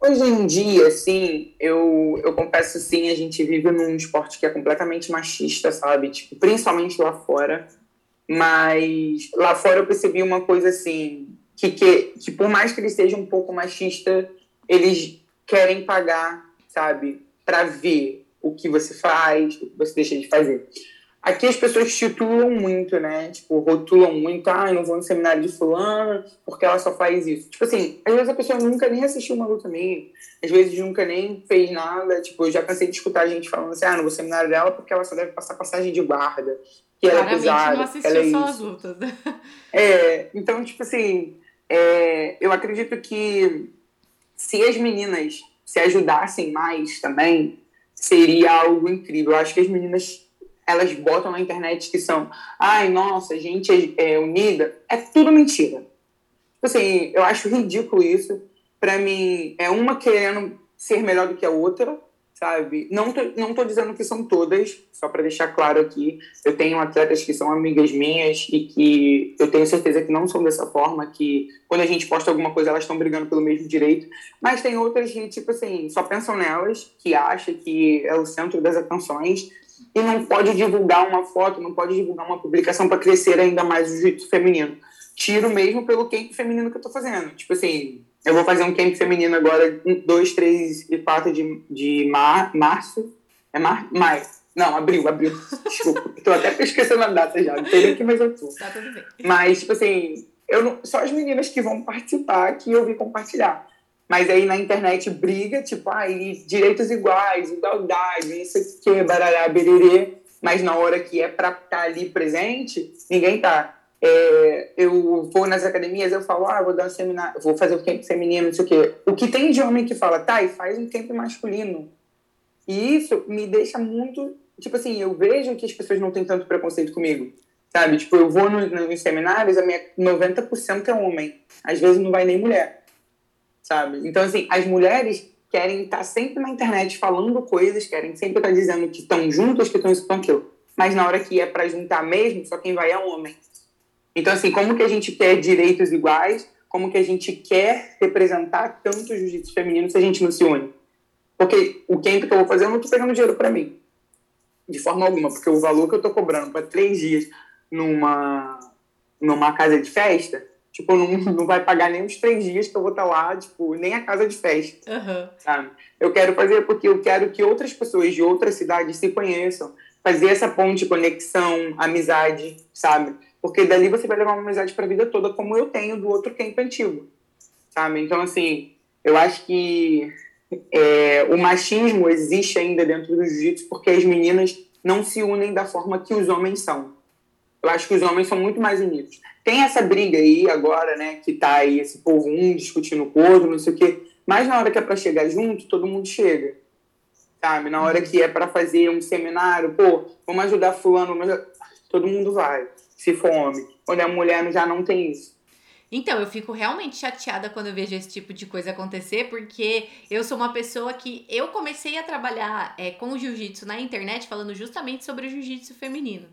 Hoje em dia, assim, eu, eu confesso, sim, a gente vive num esporte que é completamente machista, sabe? Tipo, principalmente lá fora. Mas lá fora eu percebi uma coisa assim, que, que, que por mais que ele seja um pouco machista, eles querem pagar, sabe? Para ver o que você faz, o que você deixa de fazer. Aqui as pessoas titulam muito, né? Tipo, rotulam muito, ah, eu não vou no seminário de fulano porque ela só faz isso. Tipo assim, às vezes a pessoa nunca nem assistiu uma luta minha, às vezes nunca nem fez nada. Tipo, eu já cansei de escutar gente falando assim, ah, não vou no seminário dela porque ela só deve passar passagem de guarda, que ela é pesada, não assistiu ela é só isso. as lutas. É, então, tipo assim, é, eu acredito que se as meninas se ajudassem mais também, seria algo incrível. Eu acho que as meninas elas botam na internet que são, ai, nossa, gente é, é unida, é tudo mentira. Tipo assim, eu acho ridículo isso. Para mim, é uma querendo ser melhor do que a outra, sabe? Não tô, não tô dizendo que são todas, só para deixar claro aqui. Eu tenho atletas que são amigas minhas e que eu tenho certeza que não são dessa forma, que quando a gente posta alguma coisa elas estão brigando pelo mesmo direito. Mas tem outras que, tipo assim, só pensam nelas, que acham que é o centro das atenções e não pode divulgar uma foto, não pode divulgar uma publicação para crescer ainda mais o jiu-jitsu feminino. Tiro mesmo pelo camp feminino que eu tô fazendo. Tipo assim, eu vou fazer um camp feminino agora, 2, 3 e 4 de, de mar, março. É mar, maio. Não, abril, abril. Desculpa. tô até esquecendo a data já. Não sei nem que mais eu tô. Tá tudo bem. Mas, tipo assim, eu não, só as meninas que vão participar que eu vi compartilhar. Mas aí na internet briga, tipo, aí direitos iguais, igualdade, isso aqui, barará, bererê. Mas na hora que é pra estar tá ali presente, ninguém tá. É, eu vou nas academias, eu falo, ah, vou dar um seminário, vou fazer um camp feminino, não sei o quê. O que tem de homem que fala, tá, e faz um camp masculino. E isso me deixa muito, tipo assim, eu vejo que as pessoas não têm tanto preconceito comigo, sabe? Tipo, eu vou nos, nos seminários, a minha 90% é homem. Às vezes não vai nem mulher, sabe? Então, assim, as mulheres querem estar sempre na internet falando coisas, querem sempre estar dizendo que estão juntas, que estão isso, estão aquilo. Mas na hora que é para juntar mesmo, só quem vai é homem. Então, assim, como que a gente quer direitos iguais? Como que a gente quer representar tanto o jiu-jitsu feminino se a gente não se une? Porque o camp que eu vou fazer, eu não estou pegando dinheiro para mim. De forma alguma. Porque o valor que eu estou cobrando para três dias numa, numa casa de festa, tipo, não, não vai pagar nem os três dias que eu vou estar lá, tipo, nem a casa de festa. Uhum. Sabe? Eu quero fazer porque eu quero que outras pessoas de outras cidades se conheçam. Fazer essa ponte, conexão, amizade, sabe? Porque dali você vai levar uma amizade para a vida toda, como eu tenho do outro camp antigo, sabe? Então, assim, eu acho que é, o machismo existe ainda dentro do jiu-jitsu porque as meninas não se unem da forma que os homens são. Eu acho que os homens são muito mais unidos. Tem essa briga aí agora, né, que tá aí esse povo um discutindo com o outro, não sei o quê, mas na hora que é para chegar junto, todo mundo chega. Sabe? Na hora que é para fazer um seminário, pô, vamos ajudar fulano, vamos ajudar... todo mundo vai se for homem. Quando é mulher, já não tem isso. Então, eu fico realmente chateada quando eu vejo esse tipo de coisa acontecer, porque eu sou uma pessoa que eu comecei a trabalhar é, com o jiu-jitsu na internet, falando justamente sobre o jiu-jitsu feminino.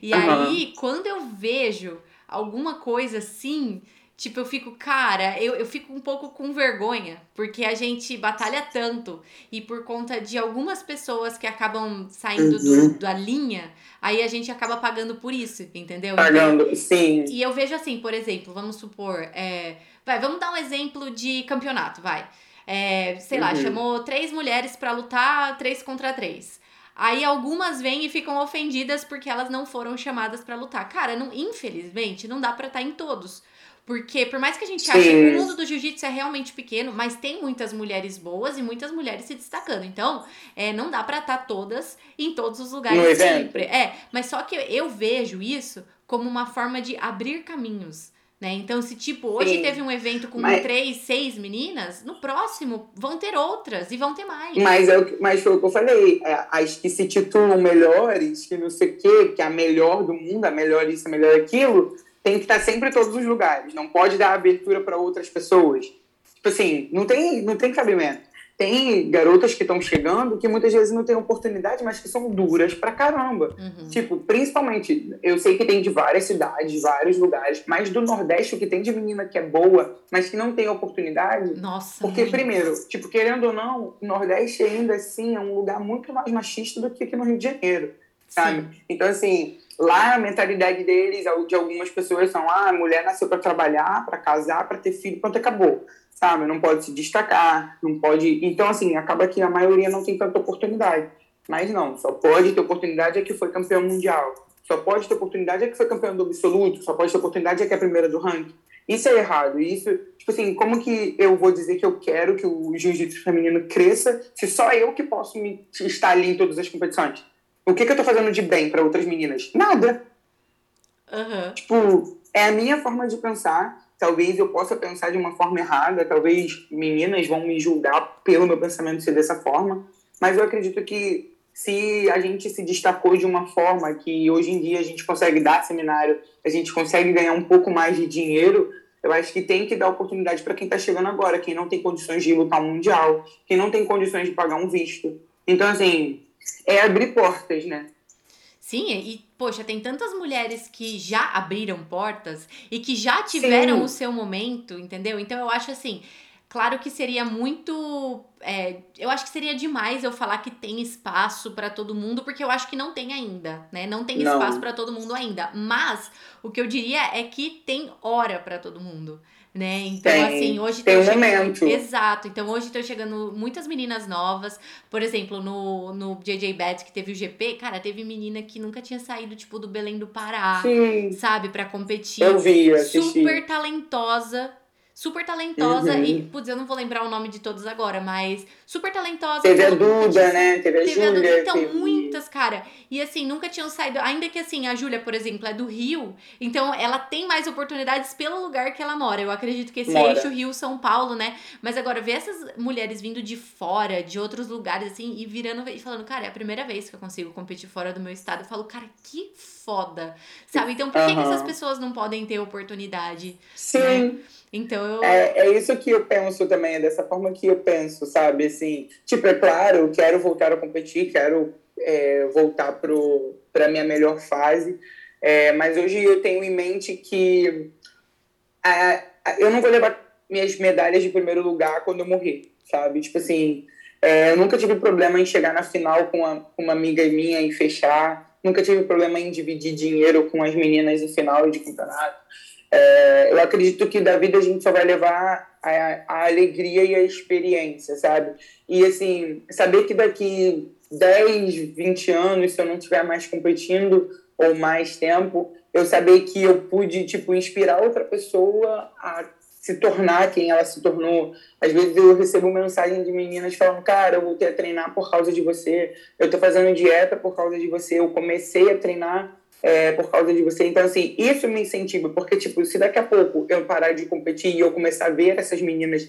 E uhum. aí, quando eu vejo alguma coisa assim, Tipo, eu fico, cara, eu, eu fico um pouco com vergonha, porque a gente batalha tanto e por conta de algumas pessoas que acabam saindo uhum. do, da linha, aí a gente acaba pagando por isso, entendeu? Pagando, então, sim. E eu vejo assim, por exemplo, vamos supor, é, vai, vamos dar um exemplo de campeonato, vai. É, sei uhum. lá, chamou três mulheres para lutar, três contra três. Aí algumas vêm e ficam ofendidas porque elas não foram chamadas para lutar. Cara, não, infelizmente, não dá para estar tá em todos. Porque, por mais que a gente ache que o mundo do jiu-jitsu é realmente pequeno, mas tem muitas mulheres boas e muitas mulheres se destacando. Então, é, não dá pra estar tá todas em todos os lugares sempre. É, mas só que eu vejo isso como uma forma de abrir caminhos. Né? Então, se tipo, hoje Sim. teve um evento com mas... três, seis meninas, no próximo vão ter outras e vão ter mais. Mas, é, mas foi o que eu falei. É, as que se titulam melhores, que não sei o quê, que é a melhor do mundo, a melhor isso, a melhor aquilo, tem que estar sempre em todos os lugares, não pode dar abertura para outras pessoas. Tipo assim, não tem, não tem cabimento. Tem garotas que estão chegando que muitas vezes não têm oportunidade, mas que são duras pra caramba. Uhum. Tipo, principalmente, eu sei que tem de várias cidades, vários lugares, mas do Nordeste o que tem de menina que é boa, mas que não tem oportunidade. Nossa. Porque, mãe. primeiro, tipo, querendo ou não, o Nordeste ainda assim é um lugar muito mais machista do que aqui no Rio de Janeiro. Sabe? Sim. Então, assim, Lá a mentalidade deles, de algumas pessoas, são: ah, a mulher nasceu para trabalhar, para casar, para ter filho, pronto, acabou. Sabe? Não pode se destacar, não pode. Então, assim, acaba que a maioria não tem tanta oportunidade. Mas não, só pode ter oportunidade é que foi campeão mundial. Só pode ter oportunidade é que foi campeão do absoluto. Só pode ter oportunidade é que é a primeira do ranking. Isso é errado. Isso, tipo assim, como que eu vou dizer que eu quero que o jiu-jitsu feminino cresça se só eu que posso me, estar ali em todas as competições? O que, que eu tô fazendo de bem para outras meninas? Nada. Uhum. Tipo, é a minha forma de pensar. Talvez eu possa pensar de uma forma errada, talvez meninas vão me julgar pelo meu pensamento ser dessa forma, mas eu acredito que se a gente se destacou de uma forma que hoje em dia a gente consegue dar seminário, a gente consegue ganhar um pouco mais de dinheiro, eu acho que tem que dar oportunidade para quem está chegando agora, quem não tem condições de lutar um mundial, quem não tem condições de pagar um visto. Então, assim, é abrir portas, né? Sim, e poxa, tem tantas mulheres que já abriram portas e que já tiveram Sim. o seu momento, entendeu? Então eu acho assim, Claro que seria muito. É, eu acho que seria demais eu falar que tem espaço para todo mundo, porque eu acho que não tem ainda, né? Não tem não. espaço para todo mundo ainda. Mas o que eu diria é que tem hora para todo mundo. Né? Então, tem, assim, hoje tem um chegando... momento. Exato. Então, hoje estão chegando muitas meninas novas. Por exemplo, no, no JJ Bet, que teve o GP, cara, teve menina que nunca tinha saído, tipo, do Belém do Pará, Sim. sabe, para competir. Eu vi, assisti. Super talentosa super talentosa uhum. e, putz, eu não vou lembrar o nome de todos agora, mas super talentosa. Teve a Duda, né? Teve a teve Júlia. A Duda. Então, teve... muitas, cara. E assim, nunca tinham saído, ainda que assim, a Júlia, por exemplo, é do Rio, então ela tem mais oportunidades pelo lugar que ela mora. Eu acredito que esse mora. eixo Rio-São Paulo, né? Mas agora, ver essas mulheres vindo de fora, de outros lugares, assim, e virando e falando, cara, é a primeira vez que eu consigo competir fora do meu estado. Eu falo, cara, que foda, sabe? Então, por que, uhum. que essas pessoas não podem ter oportunidade? Sim. Né? Então eu. É, é isso que eu penso também, é dessa forma que eu penso, sabe? Assim, tipo, é claro, quero voltar a competir, quero é, voltar para a minha melhor fase, é, mas hoje eu tenho em mente que a, a, eu não vou levar minhas medalhas de primeiro lugar quando eu morrer, sabe? Tipo assim, é, eu nunca tive problema em chegar na final com, a, com uma amiga minha e fechar, nunca tive problema em dividir dinheiro com as meninas em final de campeonato. É, eu acredito que da vida a gente só vai levar a, a, alegria e a experiência, sabe? E, assim, saber que daqui 10, 20 anos, se eu não estiver mais competindo ou mais tempo, eu saber que eu pude, tipo, inspirar outra pessoa a se tornar quem ela se tornou. Às vezes eu recebo mensagem de meninas falando, cara, eu voltei a treinar por causa de você, eu tô fazendo dieta por causa de você, eu comecei a treinar é, por causa de você. Então, assim, isso me incentiva, porque, tipo, se daqui a pouco eu parar de competir e eu começar a ver essas meninas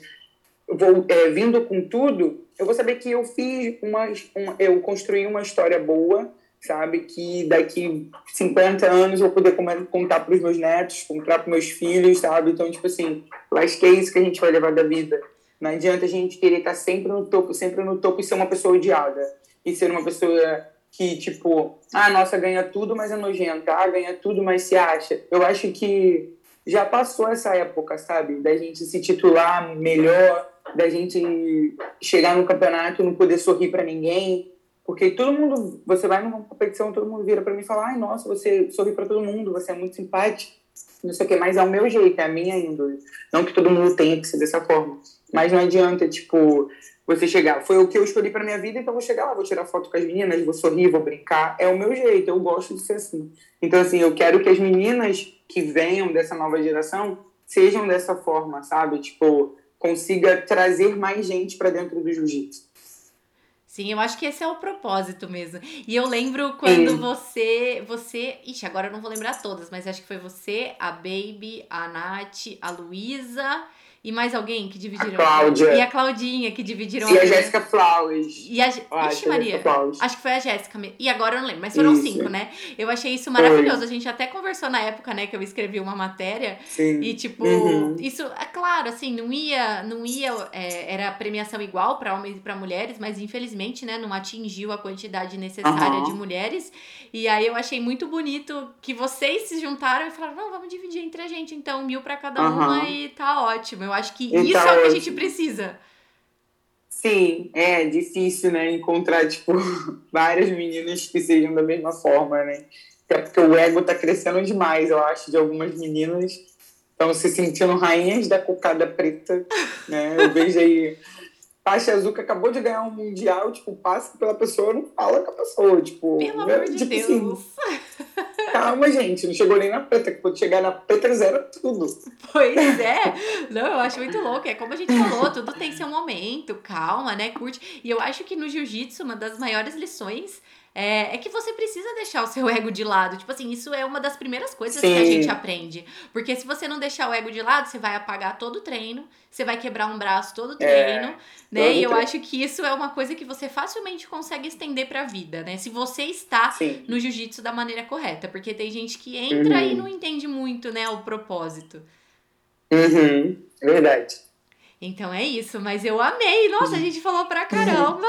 vou, é, vindo com tudo, eu vou saber que eu fiz uma, uma, eu construí uma história boa, sabe? Que daqui 50 anos eu vou poder contar para os meus netos, contar para meus filhos, sabe? Então, tipo assim, eu acho que é isso que a gente vai levar da vida. Não adianta a gente querer estar sempre no topo, sempre no topo e ser uma pessoa odiada. E ser uma pessoa que, tipo, ah, nossa, ganha tudo, mas é nojenta, ah, ganha tudo, mas se acha. Eu acho que já passou essa época, sabe? Da gente se titular melhor, da gente chegar no campeonato e não poder sorrir para ninguém. Porque todo mundo, você vai numa competição, todo mundo vira para mim e fala: ai, nossa, você sorri para todo mundo, você é muito simpático, não sei o que, mas é o meu jeito, é a minha índole. Não que todo mundo tenha que ser dessa forma. Mas não adianta, tipo, você chegar, foi o que eu escolhi para minha vida, então vou chegar lá, vou tirar foto com as meninas, vou sorrir, vou brincar. É o meu jeito, eu gosto de ser assim. Então, assim, eu quero que as meninas que venham dessa nova geração sejam dessa forma, sabe? Tipo, consiga trazer mais gente para dentro do jiu-jitsu. Sim, eu acho que esse é o propósito mesmo. E eu lembro quando você. você. Ixi, agora eu não vou lembrar todas, mas acho que foi você, a Baby, a Nath, a Luísa e mais alguém que dividiram? A Cláudia. E a Claudinha que dividiram. E a, a Jéssica Flowers. E a. Ah, Ixi, Maria. Acho que foi a Jéssica. E agora eu não lembro, mas foram isso. cinco, né? Eu achei isso maravilhoso. Foi. A gente até conversou na época, né, que eu escrevi uma matéria. Sim. E, tipo, uhum. isso, é claro, assim, não ia. Não ia é, era premiação igual para homens e para mulheres, mas infelizmente, né, não atingiu a quantidade necessária uhum. de mulheres. E aí eu achei muito bonito que vocês se juntaram e falaram: não, vamos dividir entre a gente, então, mil para cada uhum. uma e tá ótimo. Eu acho que então, isso é o que a gente precisa. Sim, é difícil, né? Encontrar, tipo, várias meninas que sejam da mesma forma, né? Até porque o ego tá crescendo demais, eu acho, de algumas meninas. Estão se sentindo rainhas da cocada preta, né? Eu vejo aí azul que acabou de ganhar um mundial, tipo, passa pela pessoa, não fala com a pessoa, tipo... Pelo amor de tipo assim, Deus! Assim, calma, gente, não chegou nem na preta, que quando chegar na preta zera tudo. Pois é, não, eu acho muito louco, é como a gente falou, tudo tem seu momento, calma, né, curte. E eu acho que no jiu-jitsu, uma das maiores lições é, é, que você precisa deixar o seu ego de lado. Tipo assim, isso é uma das primeiras coisas Sim. que a gente aprende. Porque se você não deixar o ego de lado, você vai apagar todo o treino, você vai quebrar um braço todo o é, treino, é, né? E eu treino. acho que isso é uma coisa que você facilmente consegue estender pra vida, né? Se você está Sim. no jiu-jitsu da maneira correta. Porque tem gente que entra uhum. e não entende muito, né, o propósito. Uhum. Verdade. Então é isso, mas eu amei. Nossa, a gente falou pra caramba.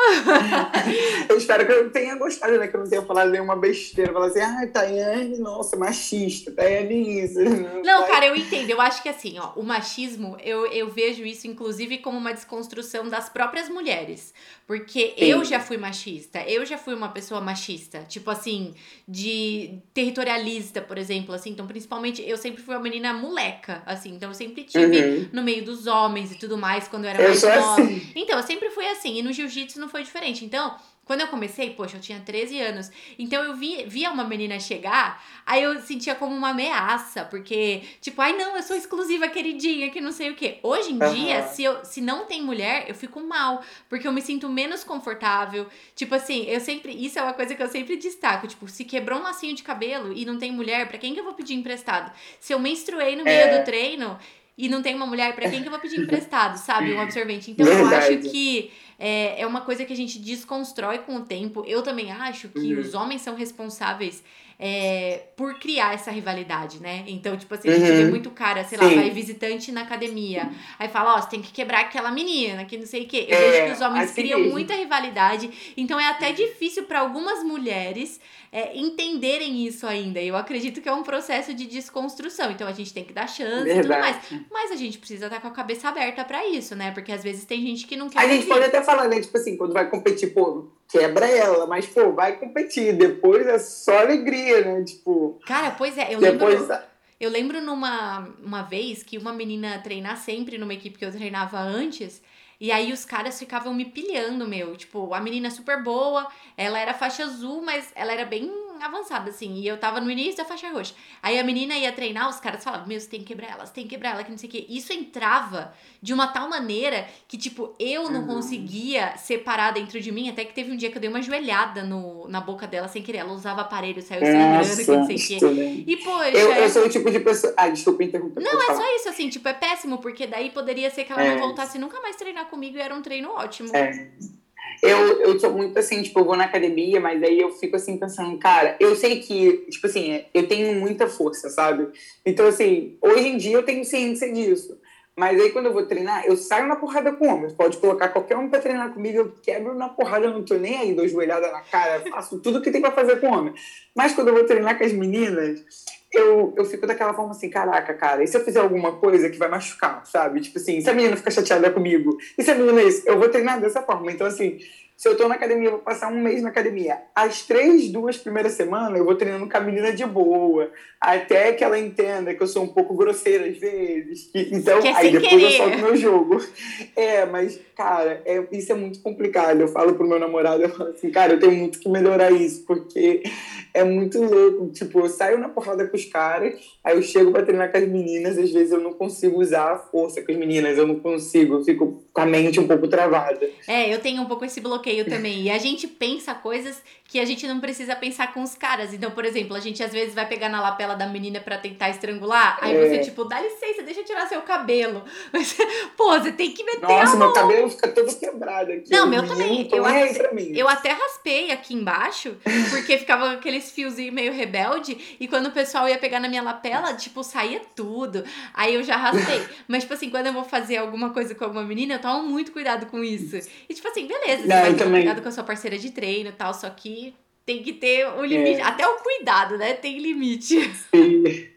eu espero que eu tenha gostado, né? Que eu não tenha falado nenhuma besteira. Falar assim, ah, Tayane, nossa, machista, Tayane isso. Não, cara, eu entendo. Eu acho que assim, ó, o machismo, eu, eu vejo isso, inclusive, como uma desconstrução das próprias mulheres. Porque Sim. eu já fui machista, eu já fui uma pessoa machista. Tipo assim, de territorialista, por exemplo, assim. Então, principalmente, eu sempre fui uma menina moleca, assim. Então, eu sempre tive uhum. no meio dos homens e tudo tudo mais quando eu era eu mais nova. Assim. Então, eu sempre fui assim. E no jiu-jitsu não foi diferente. Então, quando eu comecei, poxa, eu tinha 13 anos. Então eu vi, via uma menina chegar, aí eu sentia como uma ameaça, porque, tipo, ai não, eu sou exclusiva, queridinha, que não sei o quê. Hoje em uhum. dia, se, eu, se não tem mulher, eu fico mal, porque eu me sinto menos confortável. Tipo assim, eu sempre. Isso é uma coisa que eu sempre destaco. Tipo, se quebrou um lacinho de cabelo e não tem mulher, para quem que eu vou pedir emprestado? Se eu menstruei no meio é. do treino, e não tem uma mulher, para quem que eu vou pedir emprestado, sabe? Um absorvente. Então Verdade. eu acho que é, é uma coisa que a gente desconstrói com o tempo. Eu também acho que uhum. os homens são responsáveis é, por criar essa rivalidade, né? Então, tipo assim, a gente uhum. vê muito cara, sei lá, Sim. vai visitante na academia, aí fala, ó, oh, você tem que quebrar aquela menina, que não sei o quê. Eu é, vejo que os homens criam mesmo. muita rivalidade, então é até difícil para algumas mulheres é, entenderem isso ainda. Eu acredito que é um processo de desconstrução, então a gente tem que dar chance Verdade. e tudo mais. Mas a gente precisa estar com a cabeça aberta para isso, né? Porque às vezes tem gente que não quer. A gente pode até falar, né? Tipo assim, quando vai competir, pô, quebra ela, mas, pô, vai competir. Depois é só alegria, né? Tipo. Cara, pois é, eu depois... lembro. Eu lembro numa uma vez que uma menina treinar sempre numa equipe que eu treinava antes. E aí os caras ficavam me pilhando, meu. Tipo, a menina super boa, ela era faixa azul, mas ela era bem avançada, assim. E eu tava no início da faixa roxa. Aí a menina ia treinar, os caras falavam, meu, você tem que quebrar ela, você tem que quebrar ela, que não sei o quê. Isso entrava de uma tal maneira que, tipo, eu não uhum. conseguia separar dentro de mim. Até que teve um dia que eu dei uma joelhada no, na boca dela sem querer. Ela usava aparelho, saiu sangrando, que não sei o quê. E, poxa. Eu, eu sou o tipo de pessoa. Ah, desculpa interromper. Não, é só isso, assim, tipo, é péssimo, porque daí poderia ser que ela é. não voltasse nunca mais treinar comigo e era um treino ótimo. É. Eu, eu sou muito assim, tipo, eu vou na academia, mas aí eu fico assim pensando, cara, eu sei que, tipo assim, eu tenho muita força, sabe? Então, assim, hoje em dia eu tenho ciência disso. Mas aí quando eu vou treinar, eu saio na porrada com homens. Pode colocar qualquer um pra treinar comigo, eu quebro na porrada, eu não tô nem aí, dou joelhada na cara, faço tudo que tem pra fazer com homem. Mas quando eu vou treinar com as meninas, eu, eu fico daquela forma assim, caraca, cara, e se eu fizer alguma coisa que vai machucar, sabe? Tipo assim, se a menina ficar chateada comigo, e se a menina é isso, eu vou treinar dessa forma. Então, assim, se eu tô na academia, eu vou passar um mês na academia. As três, duas primeiras semanas, eu vou treinando com a menina de boa. Até que ela entenda que eu sou um pouco grosseira às vezes. Que, então, que é aí depois querer. eu solto meu jogo. É, mas, cara, é, isso é muito complicado. Eu falo pro meu namorado, eu falo assim, cara, eu tenho muito que melhorar isso, porque é muito louco. Tipo, eu saio na porrada com os caras, aí eu chego pra treinar com as meninas, às vezes eu não consigo usar a força com as meninas, eu não consigo, eu fico com a mente um pouco travada. É, eu tenho um pouco esse bloqueio bloqueio também. E a gente pensa coisas que a gente não precisa pensar com os caras. Então, por exemplo, a gente às vezes vai pegar na lapela da menina para tentar estrangular, aí é. você, tipo, dá licença, deixa eu tirar seu cabelo. Mas, pô, você tem que meter Nossa, a mão. meu cabelo fica todo quebrado aqui. Não, meu também. Eu até, eu até raspei aqui embaixo, porque ficava aqueles fiozinhos meio rebelde, e quando o pessoal ia pegar na minha lapela, tipo, saía tudo. Aí eu já raspei. Mas, tipo assim, quando eu vou fazer alguma coisa com alguma menina, eu tomo muito cuidado com isso. E, tipo assim, beleza, você não, vai tomar cuidado com a sua parceira de treino e tal, só que tem que ter um limite. É. Até o cuidado, né? Tem limite. Uhum.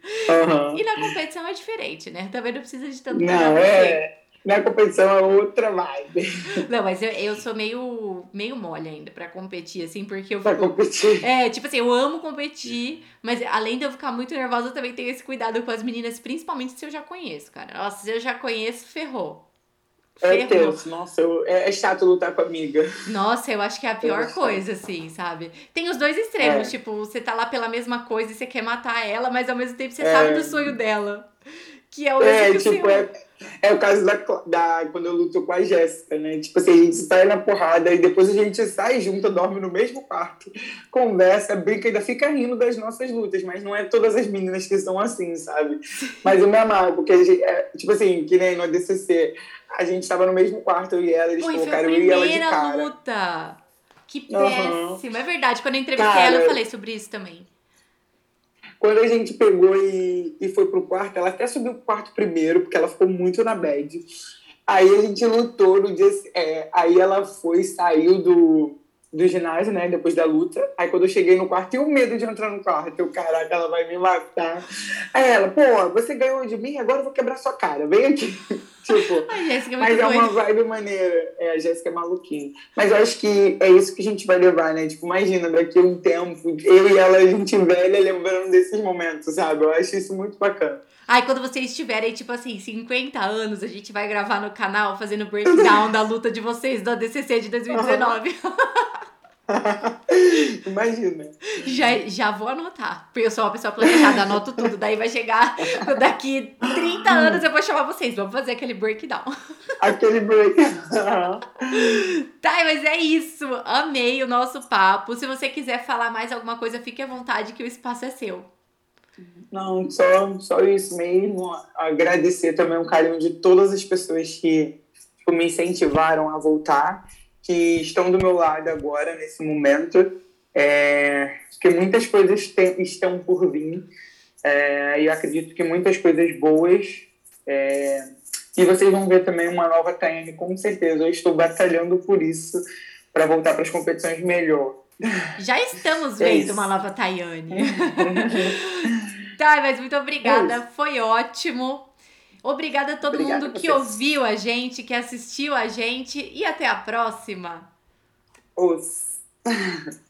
E na competição é diferente, né? Também não precisa de tanto Não, é. Na competição é outra vibe. Não, mas eu, eu sou meio, meio mole ainda pra competir, assim, porque eu fico. Pra competir. É, tipo assim, eu amo competir, mas além de eu ficar muito nervosa, eu também tenho esse cuidado com as meninas, principalmente se eu já conheço, cara. Nossa, se eu já conheço, ferrou. É tenso, nossa, eu, é, é chato lutar com a amiga. Nossa, eu acho que é a pior coisa, assim, sabe? Tem os dois extremos, é. tipo, você tá lá pela mesma coisa e você quer matar ela, mas ao mesmo tempo você é. sabe do sonho dela. Que é o É, tipo, é, é o caso da, da quando eu luto com a Jéssica, né? Tipo assim, a gente sai na porrada e depois a gente sai junto, dorme no mesmo quarto, conversa, brinca, ainda fica rindo das nossas lutas, mas não é todas as meninas que são assim, sabe? Mas eu me amarro, porque a gente, é, tipo assim, que nem no ADCC, a gente tava no mesmo quarto, eu e ela, eles Ui, colocaram eu e ela de cara. luta! Que péssimo! Uhum. É verdade, quando eu entrevistei cara, ela, eu falei sobre isso também. Quando a gente pegou e, e foi pro quarto, ela até subiu pro quarto primeiro, porque ela ficou muito na bad. Aí a gente lutou no dia. É, aí ela foi, saiu do, do ginásio, né? Depois da luta. Aí quando eu cheguei no quarto, eu medo de entrar no quarto. Eu, caraca, ela vai me matar. Aí ela, pô, você ganhou de mim, agora eu vou quebrar sua cara. Vem aqui. Tipo, é mas é uma vibe maneira. É, a Jéssica é maluquinha. Mas eu acho que é isso que a gente vai levar, né? Tipo, imagina, daqui a um tempo, eu e ela, a gente velha, lembrando desses momentos, sabe? Eu acho isso muito bacana. Ai, quando vocês tiverem, tipo assim, 50 anos, a gente vai gravar no canal fazendo breakdown da luta de vocês do ADCC de 2019. Imagina. Já, já vou anotar. Eu sou uma pessoa planejada, anoto tudo. Daí vai chegar daqui 30 anos eu vou chamar vocês. Vamos fazer aquele breakdown. Aquele breakdown. tá, mas é isso. Amei o nosso papo. Se você quiser falar mais alguma coisa, fique à vontade que o espaço é seu. Não, só, só isso mesmo. Agradecer também o carinho de todas as pessoas que tipo, me incentivaram a voltar que estão do meu lado agora, nesse momento, é, que muitas coisas tem, estão por vir, é, e acredito que muitas coisas boas. É, e vocês vão ver também uma nova Tayane, com certeza. Eu estou batalhando por isso, para voltar para as competições melhor. Já estamos é vendo uma nova Tayane. tá, mas muito obrigada, é foi ótimo. Obrigada a todo Obrigada mundo a que ouviu a gente, que assistiu a gente e até a próxima. Os.